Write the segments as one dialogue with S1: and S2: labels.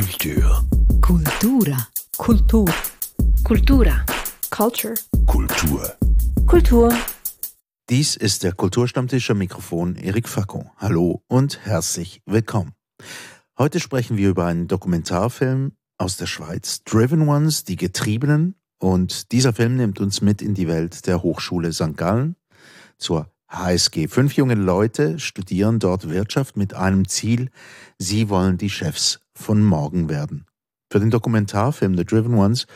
S1: Kultur.
S2: Kultura.
S3: Kultur.
S4: Kultura.
S3: Culture.
S1: Kultur.
S4: Kultur.
S5: Dies ist der Kulturstammtisch am Mikrofon Erik Facko. Hallo und herzlich willkommen. Heute sprechen wir über einen Dokumentarfilm aus der Schweiz, Driven Ones, die Getriebenen. Und dieser Film nimmt uns mit in die Welt der Hochschule St. Gallen zur HSG. Fünf junge Leute studieren dort Wirtschaft mit einem Ziel, sie wollen die Chefs von morgen werden. Für den Dokumentarfilm The Driven Ones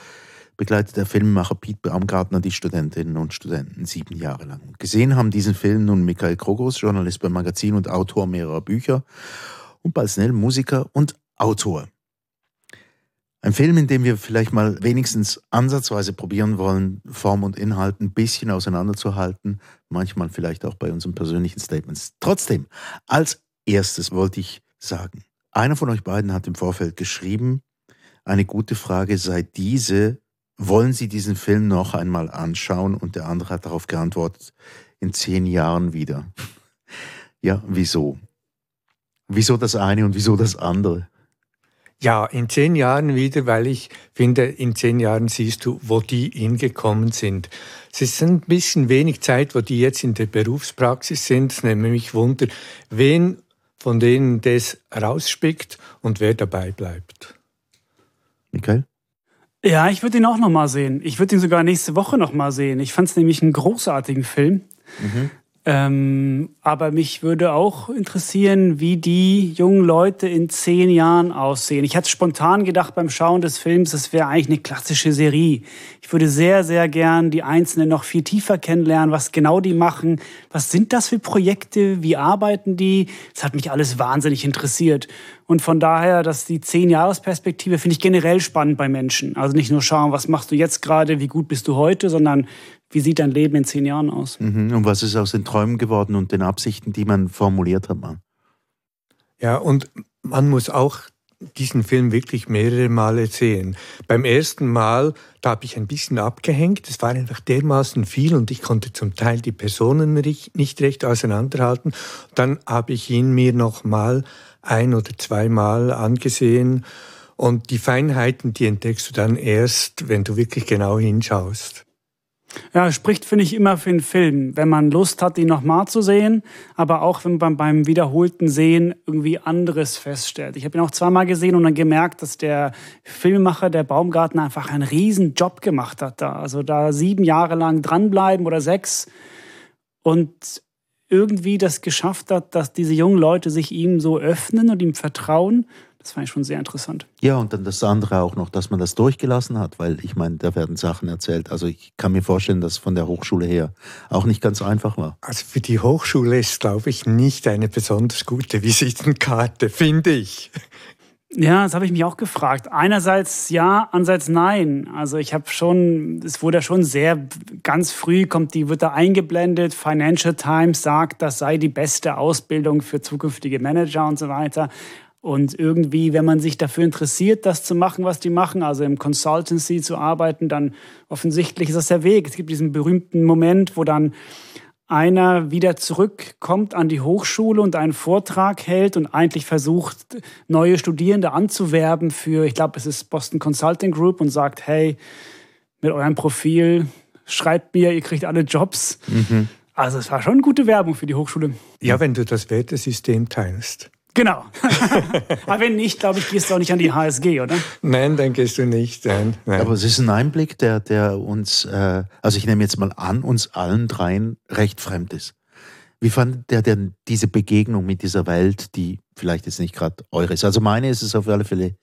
S5: begleitet der Filmemacher Piet Baumgartner die Studentinnen und Studenten sieben Jahre lang. Gesehen haben diesen Film nun Michael Krogos, Journalist beim Magazin und Autor mehrerer Bücher und bald schnell Musiker und Autor. Ein Film, in dem wir vielleicht mal wenigstens ansatzweise probieren wollen, Form und Inhalt ein bisschen auseinanderzuhalten, manchmal vielleicht auch bei unseren persönlichen Statements. Trotzdem, als erstes wollte ich sagen, einer von euch beiden hat im Vorfeld geschrieben, eine gute Frage sei diese, wollen Sie diesen Film noch einmal anschauen? Und der andere hat darauf geantwortet, in zehn Jahren wieder. ja, wieso? Wieso das eine und wieso das andere?
S6: Ja, in zehn Jahren wieder, weil ich finde, in zehn Jahren siehst du, wo die hingekommen sind. Es ist ein bisschen wenig Zeit, wo die jetzt in der Berufspraxis sind. Es nimmt mich Wunder, wen von denen das rausspickt und wer dabei bleibt.
S5: Michael?
S7: Ja, ich würde ihn auch noch mal sehen. Ich würde ihn sogar nächste Woche noch mal sehen. Ich fand es nämlich einen großartigen Film.
S5: Mhm.
S7: Ähm, aber mich würde auch interessieren, wie die jungen Leute in zehn Jahren aussehen. Ich hatte spontan gedacht beim Schauen des Films, das wäre eigentlich eine klassische Serie. Ich würde sehr, sehr gern die Einzelnen noch viel tiefer kennenlernen, was genau die machen, was sind das für Projekte, wie arbeiten die. Das hat mich alles wahnsinnig interessiert. Und von daher, dass die Zehn-Jahres-Perspektive finde ich generell spannend bei Menschen. Also nicht nur schauen, was machst du jetzt gerade, wie gut bist du heute, sondern wie sieht dein Leben in zehn Jahren aus?
S5: Mhm. Und was ist aus den Träumen geworden und den Absichten, die man formuliert hat? Man?
S6: Ja, und man muss auch diesen Film wirklich mehrere Male sehen. Beim ersten Mal, da habe ich ein bisschen abgehängt. Es war einfach dermaßen viel und ich konnte zum Teil die Personen nicht recht auseinanderhalten. Dann habe ich ihn mir noch mal ein oder zweimal angesehen und die Feinheiten, die entdeckst du dann erst, wenn du wirklich genau hinschaust.
S7: Ja, spricht, finde ich, immer für einen Film, wenn man Lust hat, ihn nochmal zu sehen, aber auch wenn man beim wiederholten Sehen irgendwie anderes feststellt. Ich habe ihn auch zweimal gesehen und dann gemerkt, dass der Filmemacher, der Baumgarten, einfach einen riesen Job gemacht hat da. Also da sieben Jahre lang dranbleiben oder sechs und irgendwie das geschafft hat, dass diese jungen Leute sich ihm so öffnen und ihm vertrauen das fand ich schon sehr interessant.
S5: Ja, und dann das andere auch noch, dass man das durchgelassen hat, weil ich meine, da werden Sachen erzählt. Also ich kann mir vorstellen, dass von der Hochschule her auch nicht ganz einfach war.
S6: Also für die Hochschule ist, glaube ich, nicht eine besonders gute Visitenkarte, finde ich.
S7: Ja, das habe ich mich auch gefragt. Einerseits ja, andererseits nein. Also ich habe schon, es wurde schon sehr, ganz früh kommt die, wird da eingeblendet. Financial Times sagt, das sei die beste Ausbildung für zukünftige Manager und so weiter. Und irgendwie, wenn man sich dafür interessiert, das zu machen, was die machen, also im Consultancy zu arbeiten, dann offensichtlich ist das der Weg. Es gibt diesen berühmten Moment, wo dann einer wieder zurückkommt an die Hochschule und einen Vortrag hält und eigentlich versucht, neue Studierende anzuwerben für, ich glaube, es ist Boston Consulting Group und sagt, hey, mit eurem Profil schreibt mir, ihr kriegt alle Jobs. Mhm. Also es war schon gute Werbung für die Hochschule.
S6: Ja, wenn du das Wertesystem teilst.
S7: Genau. Aber wenn nicht, glaube ich, gehst du auch nicht an die HSG, oder?
S6: Nein, dann gehst du nicht. Nein, nein.
S5: Aber es ist ein Einblick, der, der uns, äh, also ich nehme jetzt mal an, uns allen dreien recht fremd ist. Wie fand der denn diese Begegnung mit dieser Welt, die vielleicht jetzt nicht gerade eure ist? Also meine ist es auf alle Fälle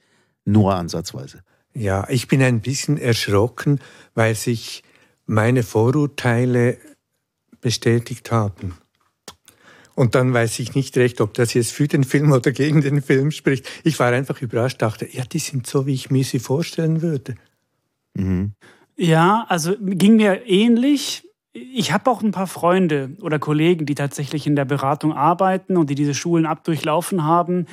S5: nur ansatzweise.
S6: Ja, ich bin ein bisschen erschrocken, weil sich meine Vorurteile bestätigt haben. Und dann weiß ich nicht recht, ob das jetzt für den Film oder gegen den Film spricht. Ich war einfach überrascht, dachte, ja, die sind so, wie ich mir sie vorstellen würde.
S7: Mhm. Ja, also ging mir ähnlich. Ich habe auch ein paar Freunde oder Kollegen, die tatsächlich in der Beratung arbeiten und die diese Schulen abdurchlaufen haben.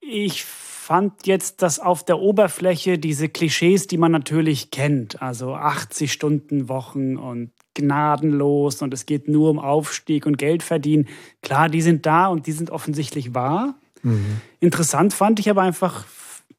S7: Ich fand jetzt, dass auf der Oberfläche diese Klischees, die man natürlich kennt, also 80 Stunden Wochen und gnadenlos und es geht nur um Aufstieg und Geld verdienen. Klar, die sind da und die sind offensichtlich wahr. Mhm. Interessant fand ich aber einfach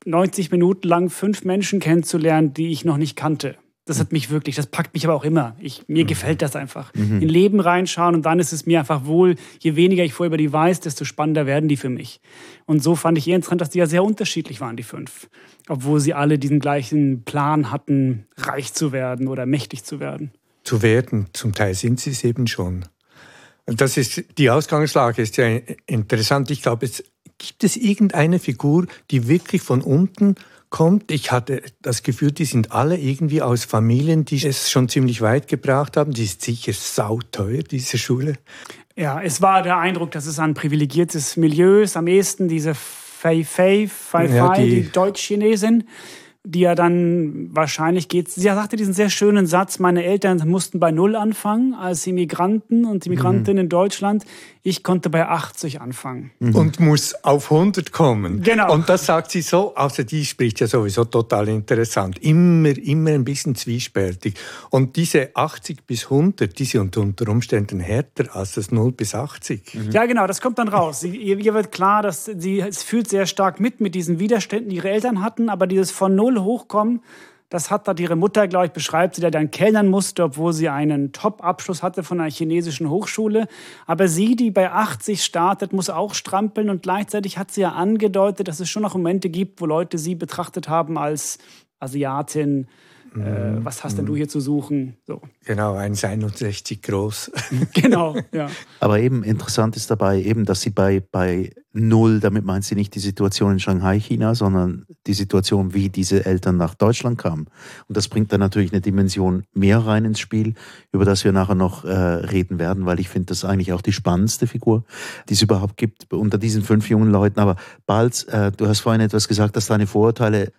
S7: 90 Minuten lang fünf Menschen kennenzulernen, die ich noch nicht kannte. Das hat mich wirklich, das packt mich aber auch immer. Ich, mir mhm. gefällt das einfach. Mhm. In Leben reinschauen und dann ist es mir einfach wohl, je weniger ich vorher über die weiß, desto spannender werden die für mich. Und so fand ich eher interessant, dass die ja sehr unterschiedlich waren, die fünf. Obwohl sie alle diesen gleichen Plan hatten, reich zu werden oder mächtig zu werden.
S6: Zu werden, zum Teil sind sie es eben schon. Das ist, die Ausgangslage ist ja interessant. Ich glaube, es gibt es irgendeine Figur, die wirklich von unten kommt. Ich hatte das Gefühl, die sind alle irgendwie aus Familien, die es schon ziemlich weit gebracht haben. Die ist sicher sauteuer, diese Schule.
S7: Ja, es war der Eindruck, dass es ein privilegiertes Milieu ist. Am ehesten diese Fei Fei, Fei Fei, ja, die, die Deutsch-Chinesin die ja dann wahrscheinlich geht. Sie sagte diesen sehr schönen Satz: Meine Eltern mussten bei Null anfangen als Immigranten und Immigrantinnen mhm. in Deutschland. Ich konnte bei 80 anfangen.
S6: Mhm. Und muss auf 100 kommen.
S7: Genau.
S6: Und das sagt sie so, außer die spricht ja sowieso total interessant. Immer, immer ein bisschen zwiespältig. Und diese 80 bis 100, die sind unter Umständen härter als das 0 bis 80.
S7: Mhm. Ja, genau, das kommt dann raus. Sie, ihr, ihr, wird klar, dass sie es fühlt sehr stark mit mit diesen Widerständen, die ihre Eltern hatten, aber dieses von Null hochkommen, das hat dort ihre Mutter, glaube ich, beschreibt, sie da dann kellnern musste, obwohl sie einen Top-Abschluss hatte von einer chinesischen Hochschule. Aber sie, die bei 80 startet, muss auch strampeln und gleichzeitig hat sie ja angedeutet, dass es schon noch Momente gibt, wo Leute sie betrachtet haben als Asiatin, äh, mhm. was hast denn du mhm. hier zu suchen? So.
S6: Genau, 1,61 groß.
S7: genau, ja.
S5: Aber eben interessant ist dabei eben, dass sie bei, bei Null, damit meint sie nicht die Situation in Shanghai, China, sondern die Situation, wie diese Eltern nach Deutschland kamen. Und das bringt dann natürlich eine Dimension mehr rein ins Spiel, über das wir nachher noch äh, reden werden, weil ich finde das eigentlich auch die spannendste Figur, die es überhaupt gibt unter diesen fünf jungen Leuten. Aber bald, äh, du hast vorhin etwas gesagt, dass deine Vorurteile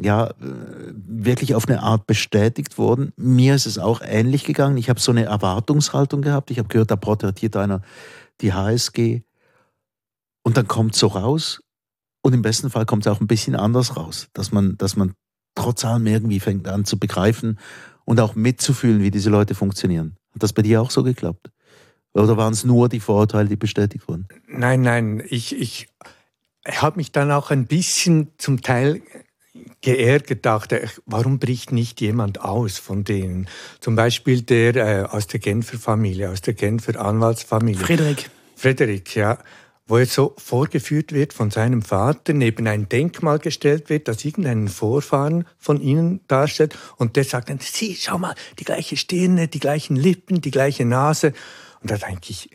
S5: ja, äh, wirklich auf eine Art bestätigt worden. Mir ist es auch ähnlich gegangen. Ich habe so eine Erwartungshaltung gehabt. Ich habe gehört, da porträtiert einer die HSG. Und dann kommt es so raus. Und im besten Fall kommt es auch ein bisschen anders raus. Dass man, dass man trotz allem irgendwie fängt an zu begreifen und auch mitzufühlen, wie diese Leute funktionieren. Hat das bei dir auch so geklappt? Oder waren es nur die Vorurteile, die bestätigt wurden?
S6: Nein, nein. Ich, ich habe mich dann auch ein bisschen zum Teil geärgert, dachte, warum bricht nicht jemand aus von denen? Zum Beispiel der äh, aus der Genfer Familie, aus der Genfer Anwaltsfamilie.
S7: Frederik.
S6: Frederik, ja. Wo er so vorgeführt wird von seinem Vater, neben ein Denkmal gestellt wird, das irgendeinen Vorfahren von ihnen darstellt. Und der sagt dann, sieh, schau mal, die gleiche Stirne, die gleichen Lippen, die gleiche Nase. Und da denke ich,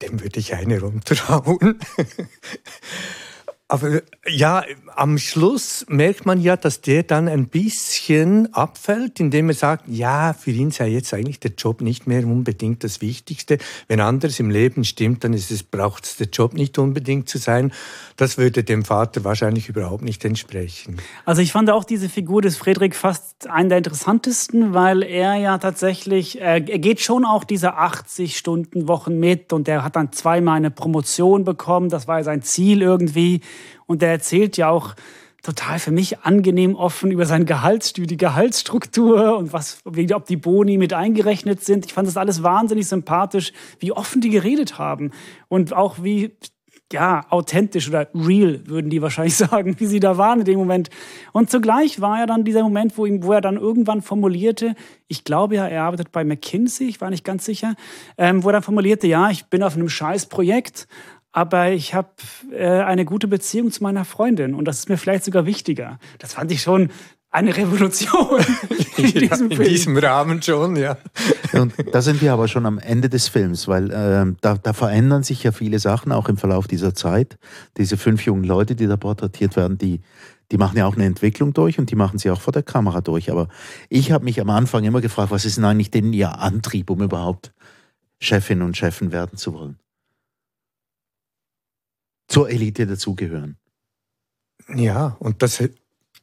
S6: dem würde ich eine runterhauen. Aber ja, am Schluss merkt man ja, dass der dann ein bisschen abfällt, indem er sagt, ja, für ihn sei jetzt eigentlich der Job nicht mehr unbedingt das Wichtigste. Wenn anderes im Leben stimmt, dann ist es, braucht es der Job nicht unbedingt zu sein. Das würde dem Vater wahrscheinlich überhaupt nicht entsprechen.
S7: Also ich fand auch diese Figur des Friedrich fast einen der interessantesten, weil er ja tatsächlich, er geht schon auch diese 80 Stunden Wochen mit und er hat dann zweimal eine Promotion bekommen. Das war sein Ziel irgendwie. Und der erzählt ja auch total für mich angenehm offen über sein Gehaltsstü die Gehaltsstruktur und was, ob die Boni mit eingerechnet sind. Ich fand das alles wahnsinnig sympathisch, wie offen die geredet haben und auch wie ja, authentisch oder real, würden die wahrscheinlich sagen, wie sie da waren in dem Moment. Und zugleich war ja dann dieser Moment, wo, ihm, wo er dann irgendwann formulierte, ich glaube ja, er arbeitet bei McKinsey, ich war nicht ganz sicher, ähm, wo er dann formulierte, ja, ich bin auf einem Scheißprojekt, aber ich habe äh, eine gute Beziehung zu meiner Freundin und das ist mir vielleicht sogar wichtiger. Das fand ich schon eine Revolution
S6: in, diesem, ja, in diesem, Rahmen schon, ja.
S5: Und da sind wir aber schon am Ende des Films, weil äh, da, da, verändern sich ja viele Sachen auch im Verlauf dieser Zeit. Diese fünf jungen Leute, die da porträtiert werden, die, die machen ja auch eine Entwicklung durch und die machen sie auch vor der Kamera durch. Aber ich habe mich am Anfang immer gefragt, was ist denn eigentlich denn ihr Antrieb, um überhaupt Chefin und Chefin werden zu wollen? Zur Elite dazugehören.
S6: Ja, und das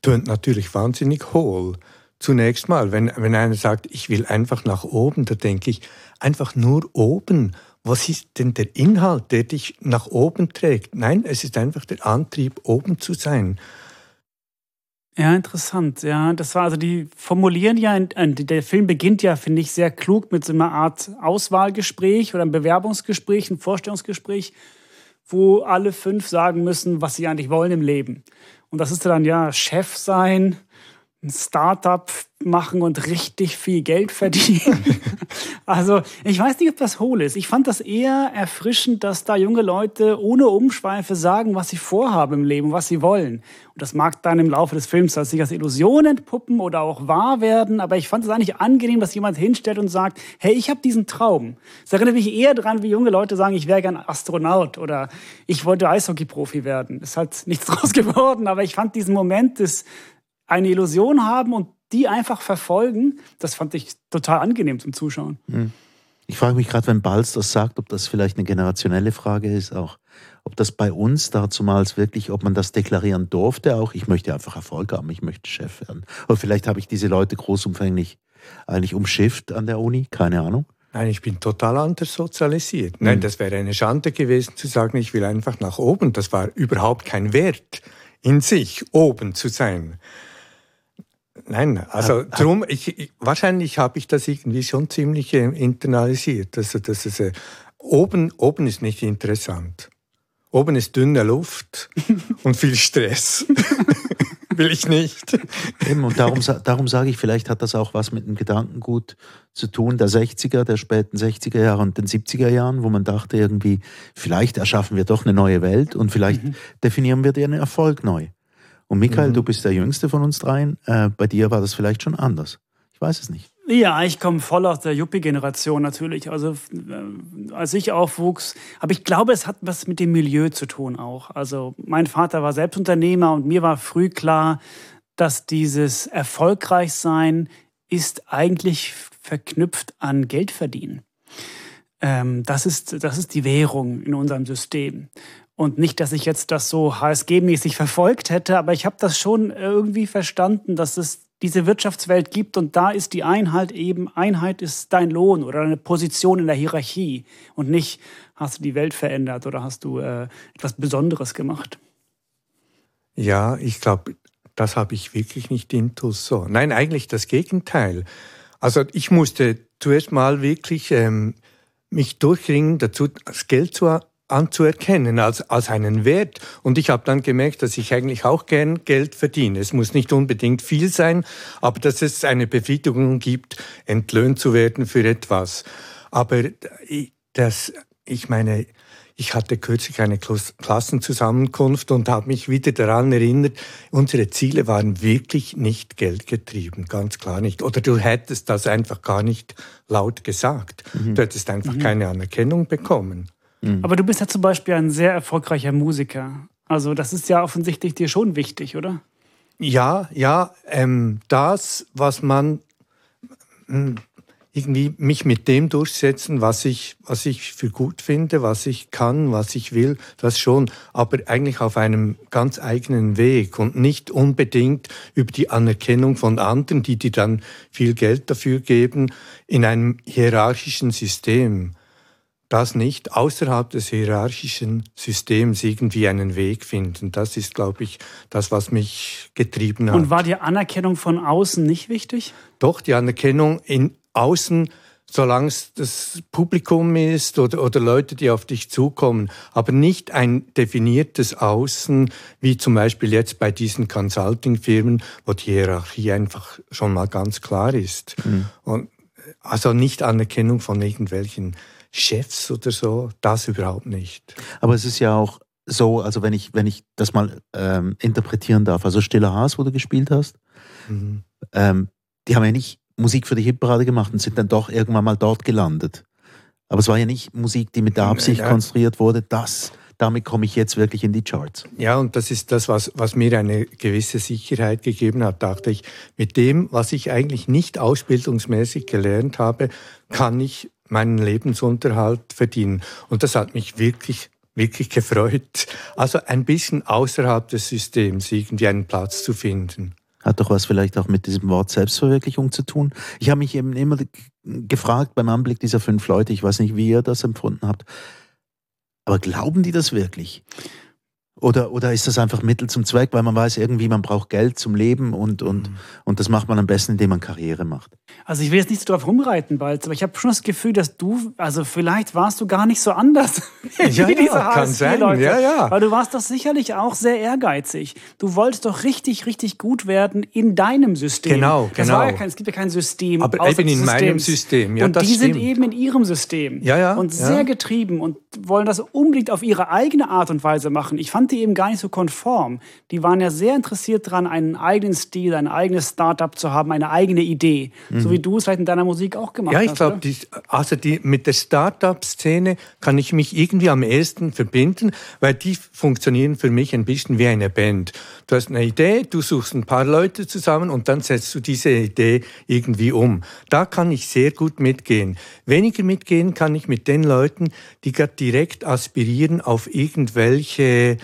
S6: tönt natürlich wahnsinnig hohl. Zunächst mal, wenn, wenn einer sagt, ich will einfach nach oben, da denke ich, einfach nur oben. Was ist denn der Inhalt, der dich nach oben trägt? Nein, es ist einfach der Antrieb, oben zu sein.
S7: Ja, interessant. Ja, das war also die formulieren ja, der Film beginnt ja, finde ich, sehr klug mit so einer Art Auswahlgespräch oder einem Bewerbungsgespräch, ein Vorstellungsgespräch wo alle fünf sagen müssen, was sie eigentlich wollen im Leben. Und das ist dann ja Chef sein, ein Startup machen und richtig viel Geld verdienen. also ich weiß nicht, ob das hohl ist. Ich fand das eher erfrischend, dass da junge Leute ohne Umschweife sagen, was sie vorhaben im Leben, was sie wollen. Und das mag dann im Laufe des Films sich als Illusion entpuppen oder auch wahr werden, aber ich fand es eigentlich angenehm, dass jemand hinstellt und sagt, hey, ich habe diesen Traum. Es erinnert mich eher daran, wie junge Leute sagen, ich wäre gern Astronaut oder ich wollte Eishockey-Profi werden. Ist halt nichts draus geworden, aber ich fand diesen Moment des eine Illusion haben und die einfach verfolgen, das fand ich total angenehm zum Zuschauen. Hm.
S5: Ich frage mich gerade, wenn Balz das sagt, ob das vielleicht eine generationelle Frage ist, auch ob das bei uns dazumals wirklich, ob man das deklarieren durfte, auch ich möchte einfach Erfolg haben, ich möchte Chef werden. Oder vielleicht habe ich diese Leute großumfänglich eigentlich umschifft an der Uni, keine Ahnung.
S6: Nein, ich bin total anders sozialisiert. Nein, hm. das wäre eine Schande gewesen zu sagen, ich will einfach nach oben. Das war überhaupt kein Wert in sich, oben zu sein. Nein, also ah, drum, ich, ich, wahrscheinlich habe ich das irgendwie schon ziemlich äh, internalisiert. Also, das ist, äh, oben, oben ist nicht interessant. Oben ist dünne Luft und viel Stress. Will ich nicht.
S5: Eben, und darum, darum sage ich, vielleicht hat das auch was mit dem Gedankengut zu tun, der 60er, der späten 60er Jahre und den 70er Jahren, wo man dachte irgendwie, vielleicht erschaffen wir doch eine neue Welt und vielleicht mhm. definieren wir den Erfolg neu. Und Michael, mhm. du bist der Jüngste von uns dreien. Äh, bei dir war das vielleicht schon anders. Ich weiß es nicht.
S7: Ja, ich komme voll aus der Yuppie-Generation natürlich. Also äh, als ich aufwuchs, aber ich glaube, es hat was mit dem Milieu zu tun auch. Also mein Vater war Selbstunternehmer und mir war früh klar, dass dieses Erfolgreichsein ist eigentlich verknüpft an Geldverdienen. Ähm, das, ist, das ist die Währung in unserem System. Und nicht, dass ich jetzt das so HSG-mäßig verfolgt hätte, aber ich habe das schon irgendwie verstanden, dass es diese Wirtschaftswelt gibt und da ist die Einheit eben, Einheit ist dein Lohn oder deine Position in der Hierarchie und nicht, hast du die Welt verändert oder hast du äh, etwas Besonderes gemacht.
S6: Ja, ich glaube, das habe ich wirklich nicht intus so. Nein, eigentlich das Gegenteil. Also ich musste zuerst mal wirklich ähm, mich durchringen, dazu das Geld zu anzuerkennen als, als einen Wert. Und ich habe dann gemerkt, dass ich eigentlich auch gern Geld verdiene. Es muss nicht unbedingt viel sein, aber dass es eine Befriedigung gibt, entlöhnt zu werden für etwas. Aber das, ich meine, ich hatte kürzlich eine Klassenzusammenkunft und habe mich wieder daran erinnert, unsere Ziele waren wirklich nicht geldgetrieben, ganz klar nicht. Oder du hättest das einfach gar nicht laut gesagt. Mhm. Du hättest einfach mhm. keine Anerkennung bekommen.
S7: Mhm. Aber du bist ja zum Beispiel ein sehr erfolgreicher Musiker. Also das ist ja offensichtlich dir schon wichtig, oder?
S6: Ja, ja, ähm, das, was man hm, irgendwie mich mit dem durchsetzen, was ich, was ich für gut finde, was ich kann, was ich will, das schon, aber eigentlich auf einem ganz eigenen Weg und nicht unbedingt über die Anerkennung von anderen, die dir dann viel Geld dafür geben, in einem hierarchischen System das nicht außerhalb des hierarchischen Systems irgendwie einen Weg finden. Das ist, glaube ich, das, was mich getrieben hat.
S7: Und war die Anerkennung von außen nicht wichtig?
S6: Doch, die Anerkennung in außen, solange es das Publikum ist oder, oder Leute, die auf dich zukommen, aber nicht ein definiertes Außen, wie zum Beispiel jetzt bei diesen Consulting-Firmen, wo die Hierarchie einfach schon mal ganz klar ist. Mhm. Und also nicht Anerkennung von irgendwelchen Chefs oder so, das überhaupt nicht.
S5: Aber es ist ja auch so, also wenn ich, wenn ich das mal ähm, interpretieren darf, also Stiller Haas, wo du gespielt hast, mhm. ähm, die haben ja nicht Musik für die Hitparade gemacht und sind dann doch irgendwann mal dort gelandet. Aber es war ja nicht Musik, die mit der Absicht ja. konstruiert wurde, dass damit komme ich jetzt wirklich in die Charts.
S6: Ja, und das ist das, was, was mir eine gewisse Sicherheit gegeben hat, dachte ich. Mit dem, was ich eigentlich nicht ausbildungsmäßig gelernt habe, kann ich meinen Lebensunterhalt verdienen. Und das hat mich wirklich wirklich gefreut. Also ein bisschen außerhalb des Systems irgendwie einen Platz zu finden.
S5: Hat doch was vielleicht auch mit diesem Wort Selbstverwirklichung zu tun. Ich habe mich eben immer gefragt beim Anblick dieser fünf Leute, ich weiß nicht, wie ihr das empfunden habt, aber glauben die das wirklich? Oder, oder ist das einfach Mittel zum Zweck, weil man weiß irgendwie, man braucht Geld zum Leben und, und, mhm. und das macht man am besten, indem man Karriere macht?
S7: Also ich will jetzt nicht so drauf rumreiten, bald, aber ich habe schon das Gefühl, dass du, also vielleicht warst du gar nicht so anders
S6: ja, wie diese ja, kann sein. Leute. Ja, ja.
S7: Weil du warst doch sicherlich auch sehr ehrgeizig. Du wolltest doch richtig, richtig gut werden in deinem System.
S6: Genau,
S7: das
S6: genau.
S7: Kein, es gibt ja kein System.
S6: Aber eben in meinem System.
S7: Ja, und die
S6: stimmt.
S7: sind eben in ihrem System.
S6: Ja, ja.
S7: Und sehr getrieben und wollen das unbedingt auf ihre eigene Art und Weise machen. Ich fand die eben gar nicht so konform. Die waren ja sehr interessiert daran, einen eigenen Stil, ein eigenes Startup zu haben, eine eigene Idee. Mhm. So wie du es vielleicht in deiner Musik Musik auch gemacht
S6: hast. Ja, ich glaube, also die, mit der Start-up-Szene kann ich mich irgendwie am ehesten verbinden, weil die funktionieren für mich ein bisschen wie eine Band. Du hast eine Idee, du suchst ein paar Leute zusammen und dann setzt du diese Idee irgendwie um. Da kann ich sehr gut mitgehen. Weniger mitgehen kann ich mit den Leuten, die gerade direkt aspirieren auf irgendwelche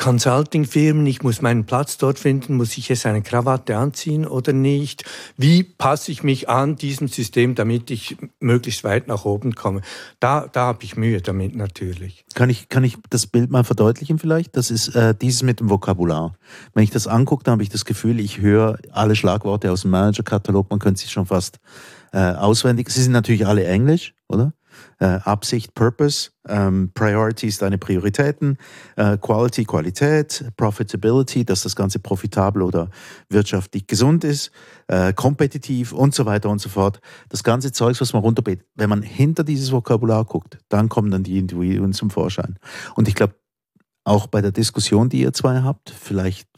S6: Consulting-Firmen, ich muss meinen Platz dort finden, muss ich jetzt eine Krawatte anziehen oder nicht? Wie passe ich mich an diesem System, damit ich möglichst weit nach oben komme? Da, da habe ich Mühe damit natürlich.
S5: Kann ich, kann ich das Bild mal verdeutlichen vielleicht? Das ist äh, dieses mit dem Vokabular. Wenn ich das angucke, dann habe ich das Gefühl, ich höre alle Schlagworte aus dem Manager-Katalog, man könnte sie schon fast äh, auswendig. Sie sind natürlich alle Englisch, oder? Äh, Absicht, Purpose, ähm, Priorities, deine Prioritäten, äh, Quality, Qualität, Profitability, dass das Ganze profitabel oder wirtschaftlich gesund ist, äh, kompetitiv und so weiter und so fort. Das ganze Zeugs, was man runterbetet. Wenn man hinter dieses Vokabular guckt, dann kommen dann die Individuen zum Vorschein. Und ich glaube, auch bei der Diskussion, die ihr zwei habt, vielleicht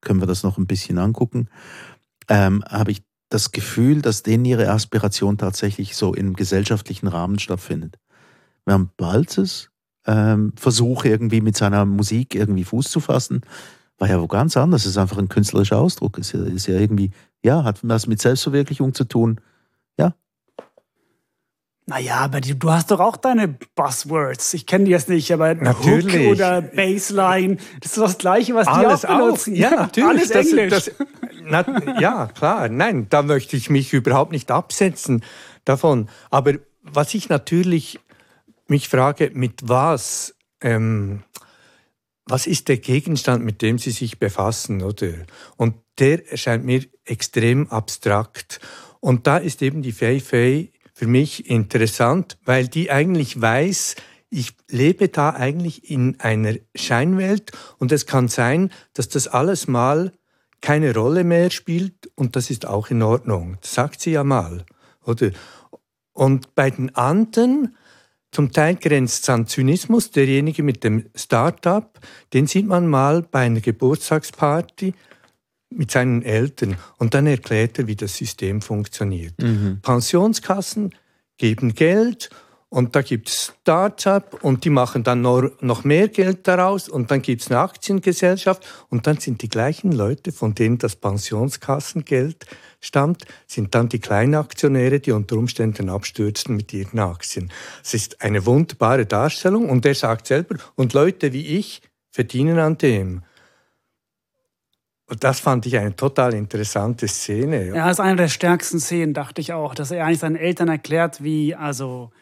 S5: können wir das noch ein bisschen angucken, ähm, habe ich das Gefühl, dass denen ihre Aspiration tatsächlich so im gesellschaftlichen Rahmen stattfindet. Während Balzes ähm, Versuch irgendwie mit seiner Musik irgendwie Fuß zu fassen, war ja wo ganz anders. Es ist einfach ein künstlerischer Ausdruck. Es ist ja, ist ja irgendwie, ja, hat was mit Selbstverwirklichung zu tun. Ja.
S7: Naja, aber du hast doch auch deine Buzzwords. Ich kenne die jetzt nicht, aber
S6: natürlich.
S7: Hook oder Baseline, das ist das Gleiche, was
S6: Alles
S7: die auch benutzen.
S6: Auch. Ja, natürlich.
S7: Alles
S6: das,
S7: Englisch.
S6: Das, na, ja, klar. Nein, da möchte ich mich überhaupt nicht absetzen davon. Aber was ich natürlich mich frage, mit was, ähm, was ist der Gegenstand, mit dem Sie sich befassen, oder? Und der erscheint mir extrem abstrakt. Und da ist eben die Fei Fei für mich interessant, weil die eigentlich weiß, ich lebe da eigentlich in einer Scheinwelt und es kann sein, dass das alles mal keine Rolle mehr spielt und das ist auch in Ordnung. Das sagt sie ja mal, oder? Und bei den anderen, zum Teil grenzt es an Zynismus. Derjenige mit dem Start-up, den sieht man mal bei einer Geburtstagsparty mit seinen Eltern und dann erklärt er, wie das System funktioniert. Mhm. Pensionskassen geben Geld und da gibt es Start-up und die machen dann noch mehr Geld daraus und dann gibt es eine Aktiengesellschaft und dann sind die gleichen Leute, von denen das Pensionskassengeld stammt, sind dann die Kleinaktionäre, die unter Umständen abstürzen mit ihren Aktien. Es ist eine wunderbare Darstellung und er sagt selber, und Leute wie ich verdienen an dem. Und das fand ich eine total interessante Szene.
S7: Ja, das ist eine der stärksten Szenen, dachte ich auch, dass er eigentlich seinen Eltern erklärt, wie, also,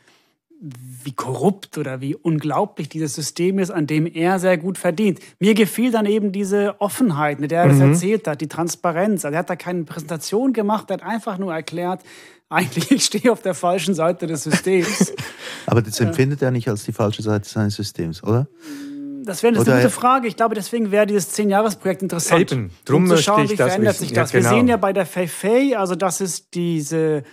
S7: wie korrupt oder wie unglaublich dieses System ist, an dem er sehr gut verdient. Mir gefiel dann eben diese Offenheit, mit der er mhm. das erzählt hat, die Transparenz. Also er hat da keine Präsentation gemacht, er hat einfach nur erklärt, eigentlich ich stehe auf der falschen Seite des Systems.
S5: Aber das empfindet er nicht als die falsche Seite seines Systems, oder?
S7: Das wäre eine gute Frage. Ich glaube, deswegen wäre dieses Zehn-Jahres-Projekt interessant.
S6: Eben, drum um zu schauen, wie verändert
S7: sich das. Ja, genau. Wir sehen ja bei der Fei Fei, also das ist diese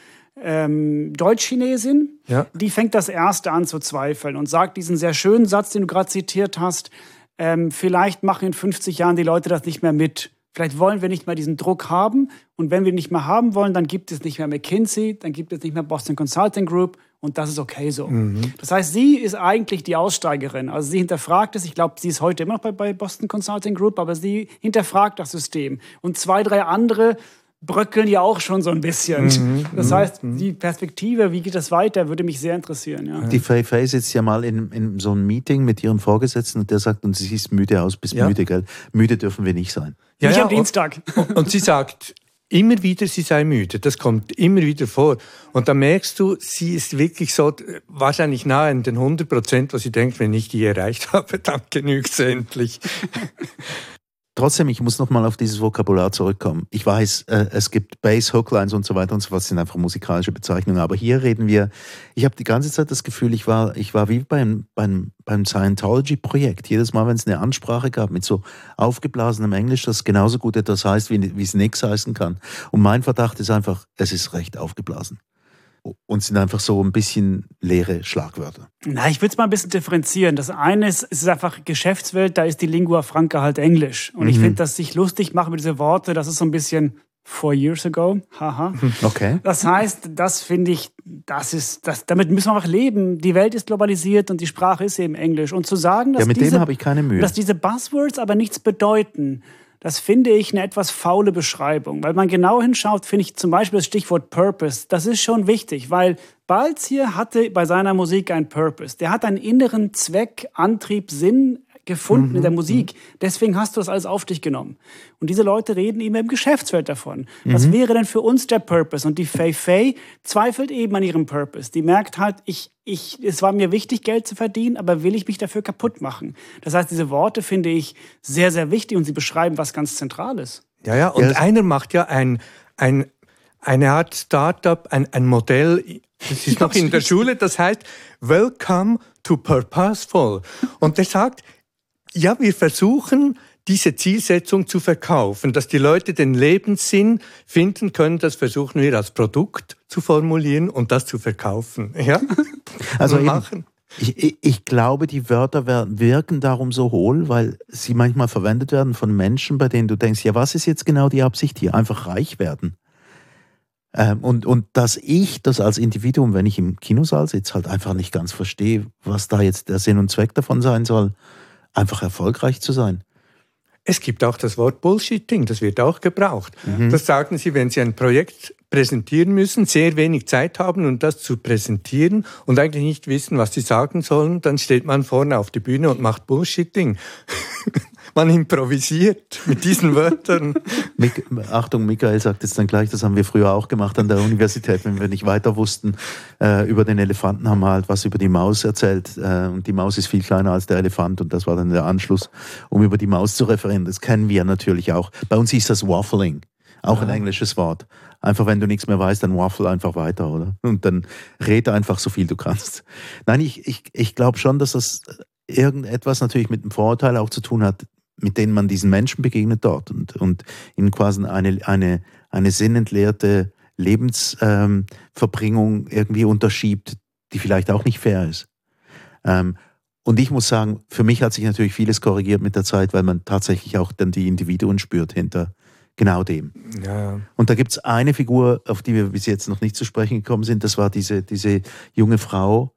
S7: ähm, Deutsch-Chinesin, ja. die fängt das erste an zu zweifeln und sagt diesen sehr schönen Satz, den du gerade zitiert hast, ähm, vielleicht machen in 50 Jahren die Leute das nicht mehr mit. Vielleicht wollen wir nicht mehr diesen Druck haben. Und wenn wir nicht mehr haben wollen, dann gibt es nicht mehr McKinsey, dann gibt es nicht mehr Boston Consulting Group. Und das ist okay so. Mhm. Das heißt, sie ist eigentlich die Aussteigerin. Also sie hinterfragt es. Ich glaube, sie ist heute immer noch bei, bei Boston Consulting Group, aber sie hinterfragt das System. Und zwei, drei andere bröckeln ja auch schon so ein bisschen. Mhm, das mhm, heißt, mhm. die Perspektive, wie geht das weiter, würde mich sehr interessieren. Ja.
S5: Die Fei Fei sitzt ja mal in, in so einem Meeting mit ihrem Vorgesetzten und der sagt, und sie sieht müde aus, bis ja. müde, gell? Müde dürfen wir nicht sein.
S7: Ja, nicht ja, am Dienstag.
S6: Und, und sie sagt, immer wieder, sie sei müde. Das kommt immer wieder vor. Und da merkst du, sie ist wirklich so wahrscheinlich nahe an den 100 Prozent, was sie denkt, wenn ich die erreicht habe, dann genügt es endlich.
S5: Trotzdem, ich muss nochmal auf dieses Vokabular zurückkommen. Ich weiß, äh, es gibt Bass, Hooklines und so weiter und so fort, sind einfach musikalische Bezeichnungen. Aber hier reden wir, ich habe die ganze Zeit das Gefühl, ich war, ich war wie beim, beim, beim Scientology-Projekt. Jedes Mal, wenn es eine Ansprache gab mit so aufgeblasenem Englisch, das genauso gut etwas heißt, wie, wie es nichts heißen kann. Und mein Verdacht ist einfach, es ist recht aufgeblasen und sind einfach so ein bisschen leere Schlagwörter.
S7: Na, ich würde es mal ein bisschen differenzieren. Das eine ist, es ist einfach Geschäftswelt, da ist die Lingua Franca halt Englisch. Und mhm. ich finde, dass sich lustig machen mit diesen Worten, das ist so ein bisschen four years ago. Haha.
S5: Okay.
S7: Das heißt, das finde ich, das ist, das, damit müssen wir einfach leben. Die Welt ist globalisiert und die Sprache ist eben Englisch. Und zu sagen, dass,
S5: ja, mit
S7: diese,
S5: dem ich keine Mühe.
S7: dass diese Buzzwords aber nichts bedeuten, das finde ich eine etwas faule Beschreibung. Weil man genau hinschaut, finde ich zum Beispiel das Stichwort Purpose. Das ist schon wichtig, weil Balz hier hatte bei seiner Musik einen Purpose. Der hat einen inneren Zweck, Antrieb, Sinn gefunden mhm. in der mhm, Musik. Deswegen hast du das alles auf dich genommen. Und diese Leute reden eben im Geschäftsfeld davon. Mhm. Was wäre denn für uns der Purpose? Und die Fei Fei zweifelt eben an ihrem Purpose. Die merkt halt, ich, ich, es war mir wichtig, Geld zu verdienen, aber will ich mich dafür kaputt machen? Das heißt, diese Worte finde ich sehr, sehr wichtig und sie beschreiben was ganz Zentrales.
S6: Ja, ja, und ja, einer macht ja ein, ein, eine Art Startup, ein, ein Modell, das ist noch in der Schule, das heißt Welcome to Purposeful. Und der sagt, ja, wir versuchen, diese Zielsetzung zu verkaufen, dass die Leute den Lebenssinn finden können, das versuchen wir als Produkt zu formulieren und das zu verkaufen. Ja?
S5: Also machen. Ich, ich, glaube, die Wörter wirken darum so hohl, weil sie manchmal verwendet werden von Menschen, bei denen du denkst, ja, was ist jetzt genau die Absicht hier? Einfach reich werden. Ähm, und, und dass ich das als Individuum, wenn ich im Kinosaal sitze, halt einfach nicht ganz verstehe, was da jetzt der Sinn und Zweck davon sein soll einfach erfolgreich zu sein.
S6: Es gibt auch das Wort Bullshitting, das wird auch gebraucht. Mhm. Das sagen Sie, wenn Sie ein Projekt präsentieren müssen, sehr wenig Zeit haben, um das zu präsentieren und eigentlich nicht wissen, was Sie sagen sollen, dann steht man vorne auf die Bühne und macht Bullshitting. man improvisiert mit diesen Wörtern.
S5: Mik Achtung, Michael sagt jetzt dann gleich, das haben wir früher auch gemacht an der Universität, wenn wir nicht weiter wussten äh, über den Elefanten, haben wir halt was über die Maus erzählt. Äh, und die Maus ist viel kleiner als der Elefant und das war dann der Anschluss, um über die Maus zu referieren. Das kennen wir natürlich auch. Bei uns hieß das Waffling. Auch ein englisches Wort. Einfach, wenn du nichts mehr weißt, dann waffle einfach weiter, oder? Und dann rede einfach so viel du kannst. Nein, ich, ich, ich glaube schon, dass das irgendetwas natürlich mit dem Vorurteil auch zu tun hat, mit denen man diesen Menschen begegnet dort und, und ihnen quasi eine, eine, eine sinnentleerte Lebensverbringung ähm, irgendwie unterschiebt, die vielleicht auch nicht fair ist. Ähm, und ich muss sagen, für mich hat sich natürlich vieles korrigiert mit der Zeit, weil man tatsächlich auch dann die Individuen spürt hinter genau dem. Ja. Und da gibt es eine Figur, auf die wir bis jetzt noch nicht zu sprechen gekommen sind, das war diese, diese junge Frau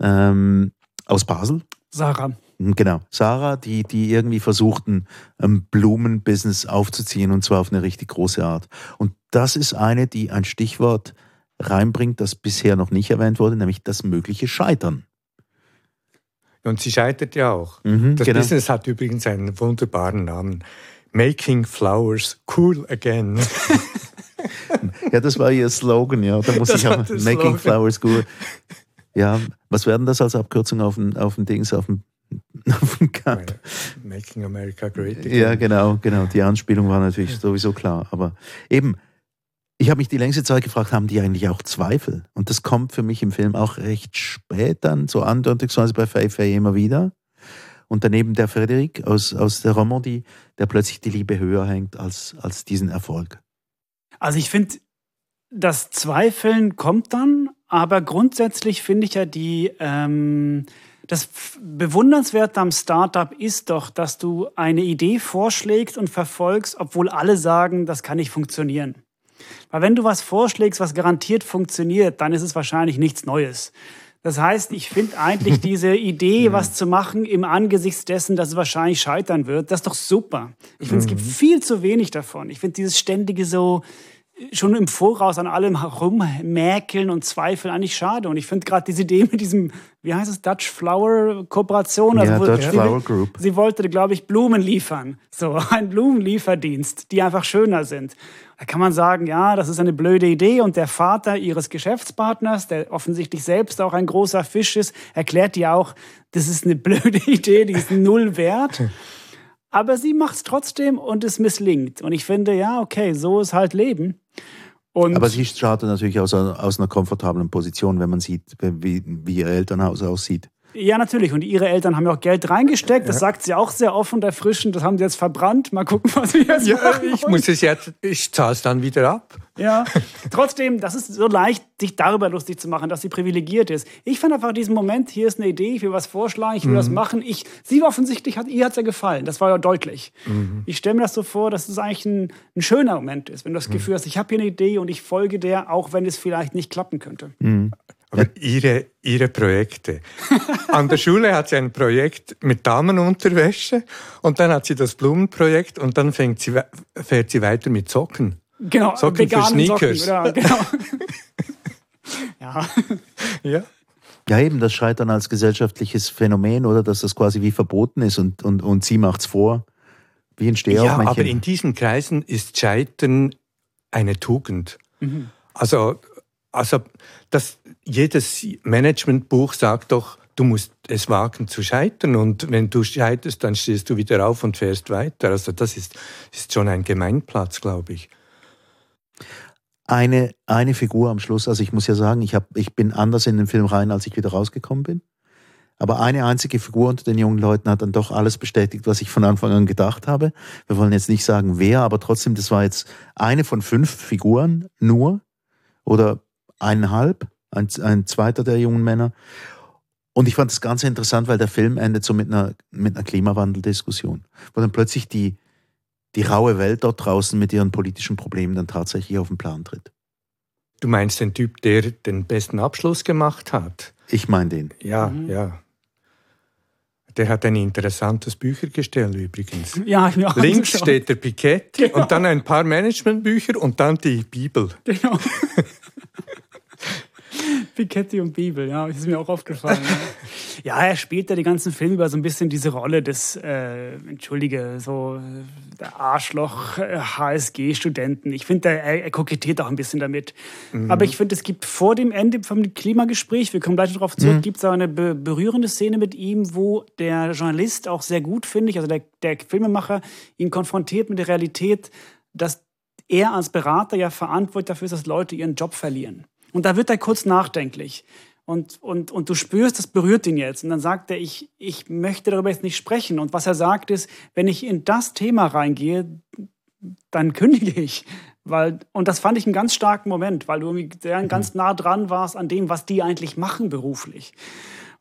S5: ähm, aus Basel.
S7: Sarah.
S5: Mhm, genau. Sarah, die, die irgendwie versuchten, ein Blumenbusiness aufzuziehen und zwar auf eine richtig große Art. Und das ist eine, die ein Stichwort reinbringt, das bisher noch nicht erwähnt wurde, nämlich das mögliche Scheitern.
S6: Und sie scheitert ja auch. Mhm, das genau. Business hat übrigens einen wunderbaren Namen. Making Flowers Cool Again.
S5: ja, das war ihr Slogan, ja. Da muss das ich auch Making Slogan. Flowers Cool. Ja, was werden das als Abkürzung auf dem, auf dem Dings, auf dem auf dem Cup.
S6: Making America Great Again.
S5: Ja, genau, genau. Die Anspielung war natürlich sowieso klar. Aber eben, ich habe mich die längste Zeit gefragt, haben die eigentlich auch Zweifel? Und das kommt für mich im Film auch recht spät dann, so andeutungsweise bei Fei Fei immer wieder. Und daneben der Frederik aus, aus der Romandie, der plötzlich die Liebe höher hängt als, als diesen Erfolg.
S7: Also ich finde, das Zweifeln kommt dann, aber grundsätzlich finde ich ja die, ähm, das Bewundernswerte am Startup ist doch, dass du eine Idee vorschlägst und verfolgst, obwohl alle sagen, das kann nicht funktionieren. Weil wenn du was vorschlägst, was garantiert funktioniert, dann ist es wahrscheinlich nichts Neues. Das heißt, ich finde eigentlich diese Idee, was zu machen im Angesicht dessen, dass es wahrscheinlich scheitern wird, das ist doch super. Ich finde, es gibt mhm. viel zu wenig davon. Ich finde dieses ständige so, schon im Voraus an allem herummäkeln und zweifeln eigentlich schade. Und ich finde gerade diese Idee mit diesem, wie heißt es, Dutch Flower Kooperation.
S5: Also ja, Dutch Flower Group.
S7: Sie wollte, glaube ich, Blumen liefern. So, ein Blumenlieferdienst, die einfach schöner sind. Da kann man sagen, ja, das ist eine blöde Idee. Und der Vater ihres Geschäftspartners, der offensichtlich selbst auch ein großer Fisch ist, erklärt ihr auch, das ist eine blöde Idee, die ist null wert. aber sie macht es trotzdem und es misslingt. Und ich finde, ja, okay, so ist halt Leben. Und
S5: Aber sie startet natürlich aus, aus einer komfortablen Position, wenn man sieht, wie, wie ihr Elternhaus aussieht.
S7: Ja, natürlich. Und ihre Eltern haben ja auch Geld reingesteckt. Das sagt sie auch sehr offen und erfrischend. Das haben sie jetzt verbrannt. Mal gucken, was wir jetzt
S6: Ja,
S7: machen.
S6: ich muss es jetzt, ich zahle es dann wieder ab.
S7: Ja, trotzdem, das ist so leicht, sich darüber lustig zu machen, dass sie privilegiert ist. Ich fand einfach diesen Moment, hier ist eine Idee, ich will was vorschlagen, ich will das machen. Ich, sie offensichtlich, hat, ihr hat es ja gefallen, das war ja deutlich. Ich stelle mir das so vor, dass es eigentlich ein, ein schöner Moment ist, wenn du das Gefühl hast, ich habe hier eine Idee und ich folge der, auch wenn es vielleicht nicht klappen könnte.
S6: Aber ihre, ihre Projekte. An der Schule hat sie ein Projekt mit Damenunterwäsche und dann hat sie das Blumenprojekt und dann fängt sie, fährt sie weiter mit Socken.
S7: Genau,
S6: Socken für Sneakers.
S7: Socken, oder? Genau. ja.
S6: Ja.
S5: Ja, eben, das schreit dann als gesellschaftliches Phänomen, oder? Dass das quasi wie verboten ist und, und, und sie macht's vor. Wie ein
S6: ja,
S5: Stehaufmännchen.
S6: aber in diesen Kreisen ist Scheitern eine Tugend. Also, also das, jedes Managementbuch sagt doch, du musst es wagen zu scheitern und wenn du scheiterst, dann stehst du wieder auf und fährst weiter. Also das ist, ist schon ein Gemeinplatz, glaube ich.
S5: eine, eine Figur am Schluss, also ich muss ja sagen, ich, hab, ich bin anders in den Film rein, als ich wieder rausgekommen bin. Aber eine einzige Figur unter den jungen Leuten hat dann doch alles bestätigt, was ich von Anfang an gedacht habe. Wir wollen jetzt nicht sagen, wer, aber trotzdem, das war jetzt eine von fünf Figuren nur oder eineinhalb, ein, ein zweiter der jungen Männer. Und ich fand das Ganze interessant, weil der Film endet so mit einer, mit einer Klimawandeldiskussion, wo dann plötzlich die, die raue Welt dort draußen mit ihren politischen Problemen dann tatsächlich auf den Plan tritt.
S6: Du meinst den Typ, der den besten Abschluss gemacht hat?
S5: Ich meine den.
S6: Ja, ja. Der hat ein interessantes Büchergestell übrigens.
S7: Ja, ich mir
S6: Links
S7: angeschaut.
S6: steht der Piketty
S7: Genau.
S6: und dann ein paar Managementbücher und dann die Bibel.
S7: Genau. Piketty und Bibel, ja, ist mir auch aufgefallen. ja. er spielt ja die ganzen Filme über so ein bisschen diese Rolle des, äh, entschuldige, so der Arschloch äh, HSG-Studenten. Ich finde, er, er kokettiert auch ein bisschen damit. Aber ich finde, es gibt vor dem Ende vom Klimagespräch, wir kommen gleich darauf zurück, gibt es eine be berührende Szene mit ihm, wo der Journalist auch sehr gut, finde ich, also der, der Filmemacher, ihn konfrontiert mit der Realität, dass er als Berater ja verantwortlich dafür ist, dass Leute ihren Job verlieren. Und da wird er kurz nachdenklich. Und, und, und du spürst, das berührt ihn jetzt. Und dann sagt er, ich, ich möchte darüber jetzt nicht sprechen. Und was er sagt ist, wenn ich in das Thema reingehe, dann kündige ich. Weil, und das fand ich einen ganz starken Moment, weil du irgendwie sehr ganz nah dran warst an dem, was die eigentlich machen beruflich.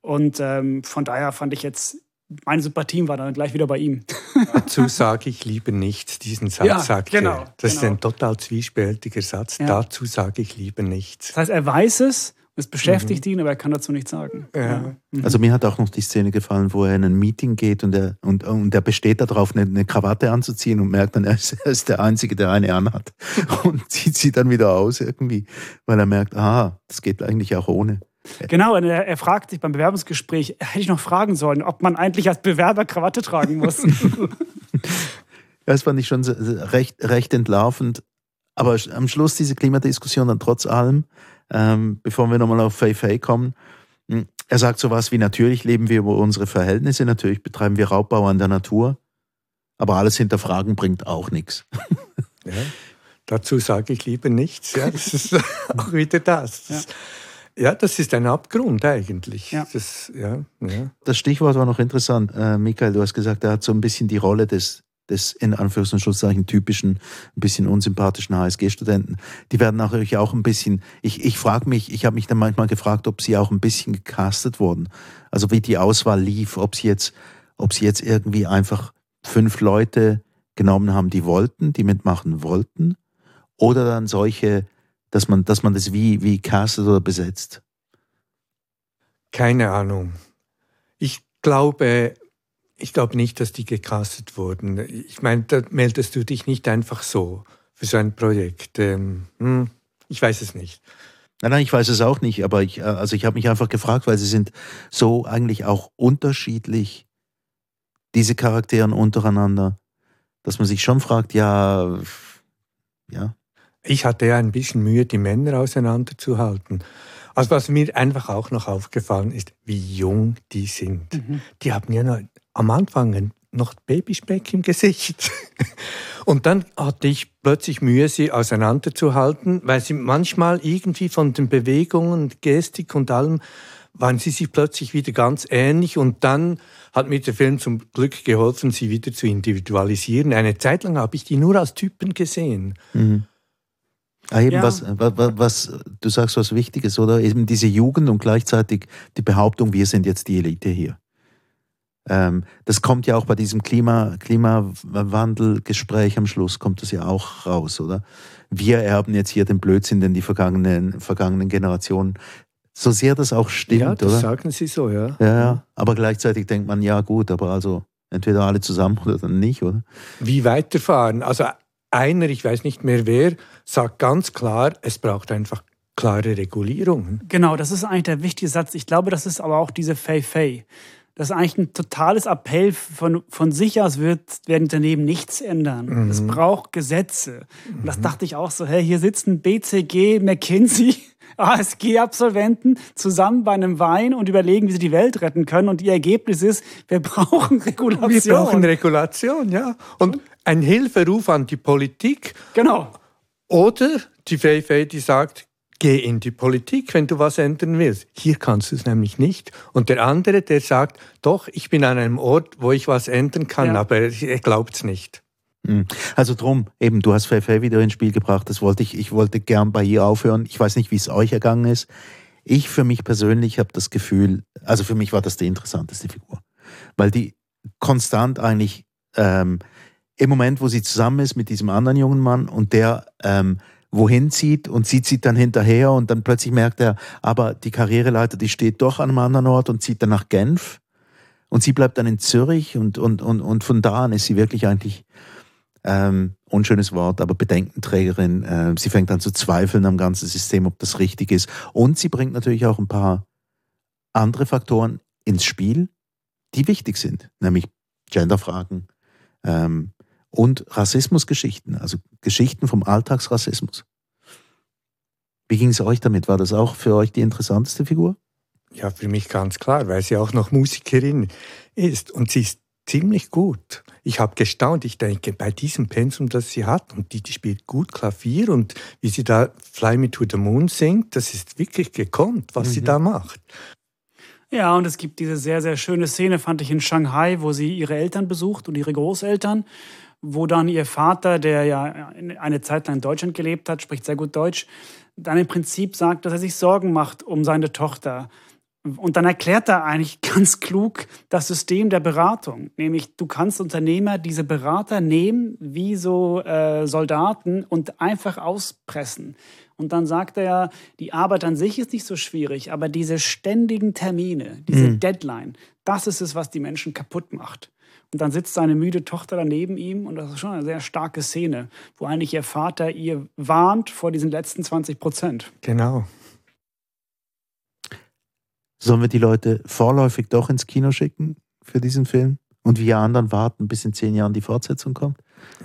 S7: Und ähm, von daher fand ich jetzt, meine Sympathien war dann gleich wieder bei ihm.
S6: Dazu sage ich lieber nichts. Diesen Satz
S7: Ja,
S6: sagt
S7: genau,
S6: er. Das ist
S7: genau.
S6: ein total zwiespältiger Satz.
S7: Ja.
S6: Dazu sage ich lieber nichts.
S7: Das heißt, er weiß es, es beschäftigt ihn, aber er kann dazu nichts sagen.
S6: Ja.
S5: Also mir hat auch noch die Szene gefallen, wo er in ein Meeting geht und er, und, und er besteht darauf, eine, eine Krawatte anzuziehen und merkt dann, er ist, er ist der Einzige, der eine anhat. Und zieht sie dann wieder aus irgendwie, weil er merkt, aha, das geht eigentlich auch ohne.
S7: Genau, und er, er fragt sich beim Bewerbungsgespräch, hätte ich noch fragen sollen, ob man eigentlich als Bewerber Krawatte tragen muss.
S5: Das fand ich schon recht, recht entlarvend. Aber am Schluss diese Klimadiskussion dann trotz allem, ähm, bevor wir nochmal auf Fei Fei kommen, mh, er sagt sowas wie, natürlich leben wir über unsere Verhältnisse, natürlich betreiben wir Raubbau an der Natur, aber alles hinterfragen bringt auch nichts.
S6: Ja. Dazu sage ich lieber nichts. Ja, das ist auch wieder das. das ja. Das ist ein Abgrund eigentlich.
S7: Ja.
S6: Das, ja, ja.
S5: Das Stichwort war noch interessant. Äh, Michael, du hast gesagt, er hat so ein bisschen die Rolle des, des in Anführungs- und Schlusszeichen typischen, ein bisschen unsympathischen HSG-Studenten. Die werden natürlich auch ein bisschen, ich, ich frage mich, ich habe mich dann manchmal gefragt, ob sie auch ein bisschen gecastet wurden. Also wie die Auswahl lief, ob sie jetzt, ob sie jetzt irgendwie einfach fünf Leute genommen haben, die wollten, die mitmachen wollten, oder dann solche, dass man, dass man das wie, wie castet oder besetzt.
S6: Keine Ahnung. Ich glaube, ich glaube nicht, dass die gecastet wurden. Ich meine, da meldest du dich nicht einfach so für so ein Projekt. Ähm, hm, ich weiß es nicht.
S5: Nein, nein, ich weiß es auch nicht, aber ich, äh, also ich habe mich einfach gefragt, weil sie sind so eigentlich auch unterschiedlich, diese Charakteren untereinander, dass man sich schon fragt, ja, ja,
S6: Ich hatte ja ein bisschen Mühe, die Männer auseinanderzuhalten. Also was mir einfach auch noch aufgefallen ist, wie jung die sind. Die haben ja noch am Anfang noch Babyspeck im Gesicht. Und dann hatte ich plötzlich Mühe, sie auseinanderzuhalten, weil sie manchmal irgendwie von den Bewegungen, Gestik und allem waren sie sich plötzlich wieder ganz ähnlich und dann hat mir der Film zum Glück geholfen, sie wieder zu individualisieren. Eine Zeit lang habe ich die nur als Typen gesehen.
S5: Mhm. Ah, eben ja. was, was, was, du sagst was Wichtiges, oder? Eben diese Jugend und gleichzeitig die Behauptung, wir sind jetzt die Elite hier. Ähm, das kommt ja auch bei diesem Klima, Klimawandelgespräch am Schluss, kommt das ja auch raus, oder? Wir erben jetzt hier den Blödsinn, den die vergangenen, vergangenen Generationen so sehr das auch stimmt, ja, das
S6: oder? sagen Sie so, ja.
S5: ja. Ja, aber gleichzeitig denkt man, ja gut, aber also entweder alle zusammen oder dann nicht, oder?
S6: Wie weiterfahren? Also einer, ich weiß nicht mehr wer, sagt ganz klar, es braucht einfach klare Regulierungen.
S7: Genau, das ist eigentlich der wichtige Satz. Ich glaube, das ist aber auch diese Fei-Fei. Das ist eigentlich ein totales Appell von, von sich aus wird, werden Unternehmen nichts ändern. Mhm. Es braucht Gesetze. Und das mhm. dachte ich auch so, hey, hier sitzen BCG, McKinsey ASG-Absolventen zusammen bei einem Wein und überlegen, wie sie die Welt retten können. Und ihr Ergebnis ist, wir brauchen Regulation.
S6: Wir brauchen Regulation, ja. Und ein Hilferuf an die Politik.
S7: Genau.
S6: Oder die Fei die sagt, geh in die Politik, wenn du was ändern willst. Hier kannst du es nämlich nicht. Und der andere, der sagt, doch, ich bin an einem Ort, wo ich was ändern kann, ja. aber er glaubt es nicht.
S5: Hm. Also drum, eben, du hast Feifei wieder ins Spiel gebracht, das wollte ich, ich wollte gern bei ihr aufhören. Ich weiß nicht, wie es euch ergangen ist. Ich für mich persönlich habe das Gefühl, also für mich war das die interessanteste Figur. Weil die konstant eigentlich ähm, im Moment, wo sie zusammen ist mit diesem anderen jungen Mann und der ähm, wohin zieht und sie zieht dann hinterher und dann plötzlich merkt er, aber die Karriereleiter, die steht doch an einem anderen Ort und zieht dann nach Genf und sie bleibt dann in Zürich und, und, und, und von da an ist sie wirklich eigentlich ähm, unschönes Wort, aber Bedenkenträgerin. Äh, sie fängt an zu zweifeln am ganzen System, ob das richtig ist. Und sie bringt natürlich auch ein paar andere Faktoren ins Spiel, die wichtig sind, nämlich Genderfragen ähm, und Rassismusgeschichten, also Geschichten vom Alltagsrassismus. Wie ging es euch damit? War das auch für euch die interessanteste Figur?
S6: Ja, für mich ganz klar, weil sie auch noch Musikerin ist und sie ist ziemlich gut. Ich habe gestaunt. Ich denke, bei diesem Pensum, das sie hat, und die, die spielt gut Klavier und wie sie da Fly Me to the Moon singt, das ist wirklich gekonnt, was mhm. sie da macht.
S7: Ja, und es gibt diese sehr, sehr schöne Szene, fand ich in Shanghai, wo sie ihre Eltern besucht und ihre Großeltern, wo dann ihr Vater, der ja eine Zeit lang in Deutschland gelebt hat, spricht sehr gut Deutsch, dann im Prinzip sagt, dass er sich Sorgen macht um seine Tochter und dann erklärt er eigentlich ganz klug das System der Beratung. Nämlich, du kannst Unternehmer diese Berater nehmen wie so äh, Soldaten und einfach auspressen. Und dann sagt er ja, die Arbeit an sich ist nicht so schwierig, aber diese ständigen Termine, diese mhm. Deadline, das ist es, was die Menschen kaputt macht. Und dann sitzt seine müde Tochter daneben ihm und das ist schon eine sehr starke Szene, wo eigentlich ihr Vater ihr warnt vor diesen letzten 20 Prozent.
S6: Genau.
S5: Sollen wir die Leute vorläufig doch ins Kino schicken für diesen Film? Und wir anderen warten, bis in zehn Jahren die Fortsetzung kommt?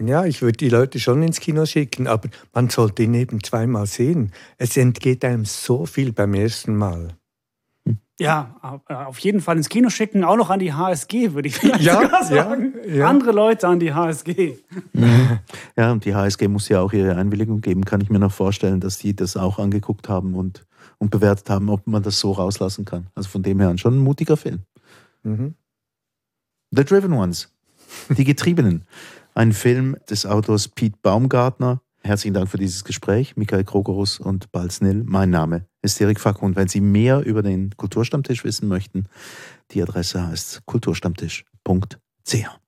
S6: Ja, ich würde die Leute schon ins Kino schicken, aber man sollte ihn eben zweimal sehen. Es entgeht einem so viel beim ersten Mal.
S7: Hm. Ja, auf jeden Fall ins Kino schicken, auch noch an die HSG, würde ich vielleicht ja, sogar sagen. Ja, ja. Andere Leute an die HSG.
S5: Mhm. Ja, und die HSG muss ja auch ihre Einwilligung geben, kann ich mir noch vorstellen, dass die das auch angeguckt haben und und bewertet haben, ob man das so rauslassen kann. Also von dem her schon ein mutiger Film. Mhm. The Driven Ones, die Getriebenen. Ein Film des Autors Pete Baumgartner. Herzlichen Dank für dieses Gespräch, Michael Krogerus und Balz Nill. Mein Name ist Erik Fack und wenn Sie mehr über den Kulturstammtisch wissen möchten, die Adresse heißt kulturstammtisch.ch.